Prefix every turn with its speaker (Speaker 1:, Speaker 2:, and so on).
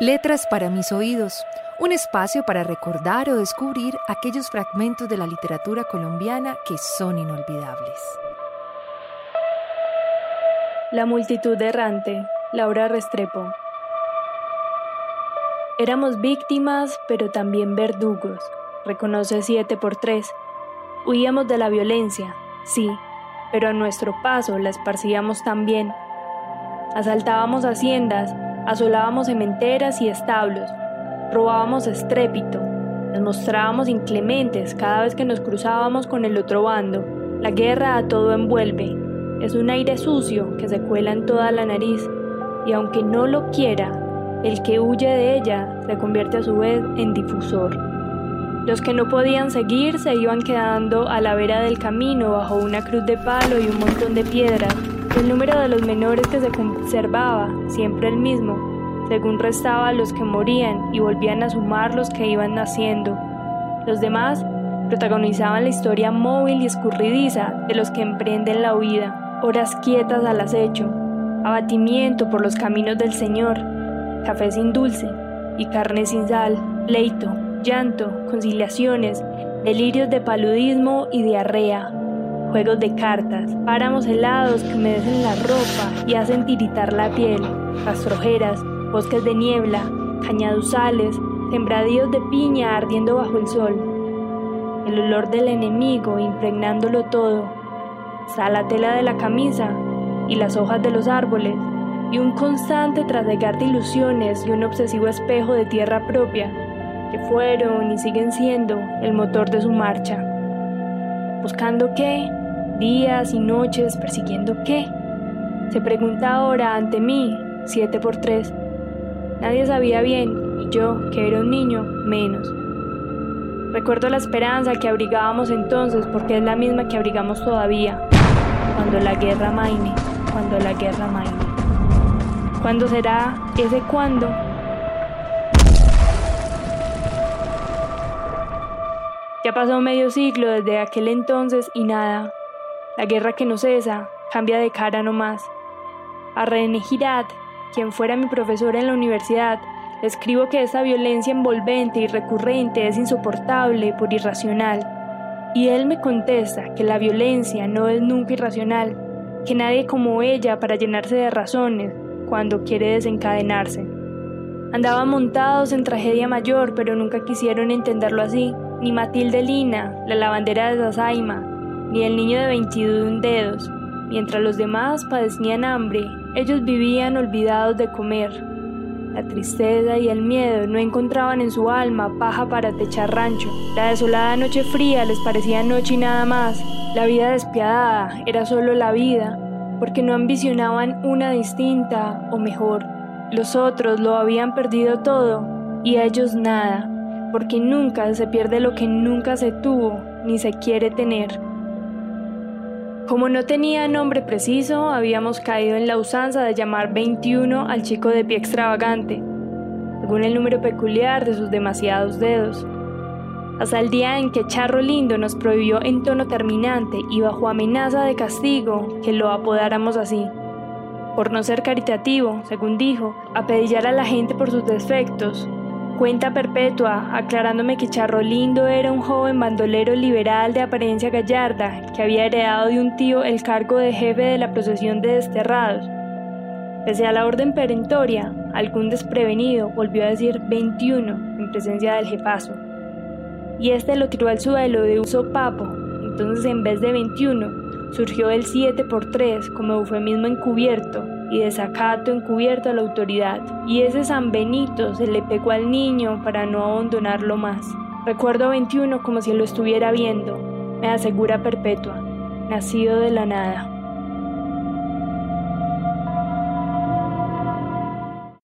Speaker 1: Letras para mis oídos, un espacio para recordar o descubrir aquellos fragmentos de la literatura colombiana que son inolvidables.
Speaker 2: La multitud errante, Laura Restrepo. Éramos víctimas, pero también verdugos, reconoce 7 por 3. Huíamos de la violencia, sí, pero a nuestro paso la esparcíamos también. Asaltábamos haciendas, asolábamos cementeras y establos, robábamos estrépito, nos mostrábamos inclementes cada vez que nos cruzábamos con el otro bando. La guerra a todo envuelve, es un aire sucio que se cuela en toda la nariz, y aunque no lo quiera, el que huye de ella se convierte a su vez en difusor. Los que no podían seguir se iban quedando a la vera del camino bajo una cruz de palo y un montón de piedras el número de los menores que se conservaba, siempre el mismo, según restaba los que morían y volvían a sumar los que iban naciendo. Los demás protagonizaban la historia móvil y escurridiza de los que emprenden la huida, horas quietas al acecho, abatimiento por los caminos del Señor, café sin dulce y carne sin sal, pleito, llanto, conciliaciones, delirios de paludismo y diarrea, juegos de cartas, páramos helados que humedecen la ropa y hacen tiritar la piel, rastrojeras, bosques de niebla, cañaduzales, sembradíos de piña ardiendo bajo el sol, el olor del enemigo impregnándolo todo, la tela de la camisa y las hojas de los árboles, y un constante trasegar de ilusiones y un obsesivo espejo de tierra propia, que fueron y siguen siendo el motor de su marcha. Buscando qué, días y noches persiguiendo qué? Se pregunta ahora ante mí, siete por tres. Nadie sabía bien, y yo, que era un niño, menos. Recuerdo la esperanza que abrigábamos entonces porque es la misma que abrigamos todavía. Cuando la guerra maine, cuando la guerra maine. ¿Cuándo será ese cuándo? Ya pasó medio siglo desde aquel entonces y nada, la guerra que no cesa cambia de cara nomás. A René Girard, quien fuera mi profesor en la universidad, le escribo que esa violencia envolvente y recurrente es insoportable por irracional. Y él me contesta que la violencia no es nunca irracional, que nadie como ella para llenarse de razones cuando quiere desencadenarse. Andaban montados en tragedia mayor, pero nunca quisieron entenderlo así, ni Matilde Lina, la lavandera de Zazaima, ni el niño de 21 dedos. Mientras los demás padecían hambre, ellos vivían olvidados de comer. La tristeza y el miedo no encontraban en su alma paja para techar rancho. La desolada noche fría les parecía noche y nada más. La vida despiadada era solo la vida, porque no ambicionaban una distinta o mejor. Los otros lo habían perdido todo y ellos nada, porque nunca se pierde lo que nunca se tuvo ni se quiere tener. Como no tenía nombre preciso, habíamos caído en la usanza de llamar 21 al chico de pie extravagante, según el número peculiar de sus demasiados dedos. Hasta el día en que Charro Lindo nos prohibió en tono terminante y bajo amenaza de castigo que lo apodáramos así. Por no ser caritativo, según dijo, apedillar a la gente por sus defectos, Cuenta perpetua, aclarándome que Charro Lindo era un joven bandolero liberal de apariencia gallarda que había heredado de un tío el cargo de jefe de la procesión de desterrados. Pese a la orden perentoria, algún desprevenido volvió a decir 21 en presencia del jefazo. Y este lo tiró al suelo de uso papo, entonces en vez de 21 surgió el 7 por 3 como eufemismo encubierto y desacato encubierto a la autoridad, y ese San Benito se le pegó al niño para no abandonarlo más. Recuerdo 21 como si lo estuviera viendo, me asegura Perpetua, nacido de la nada.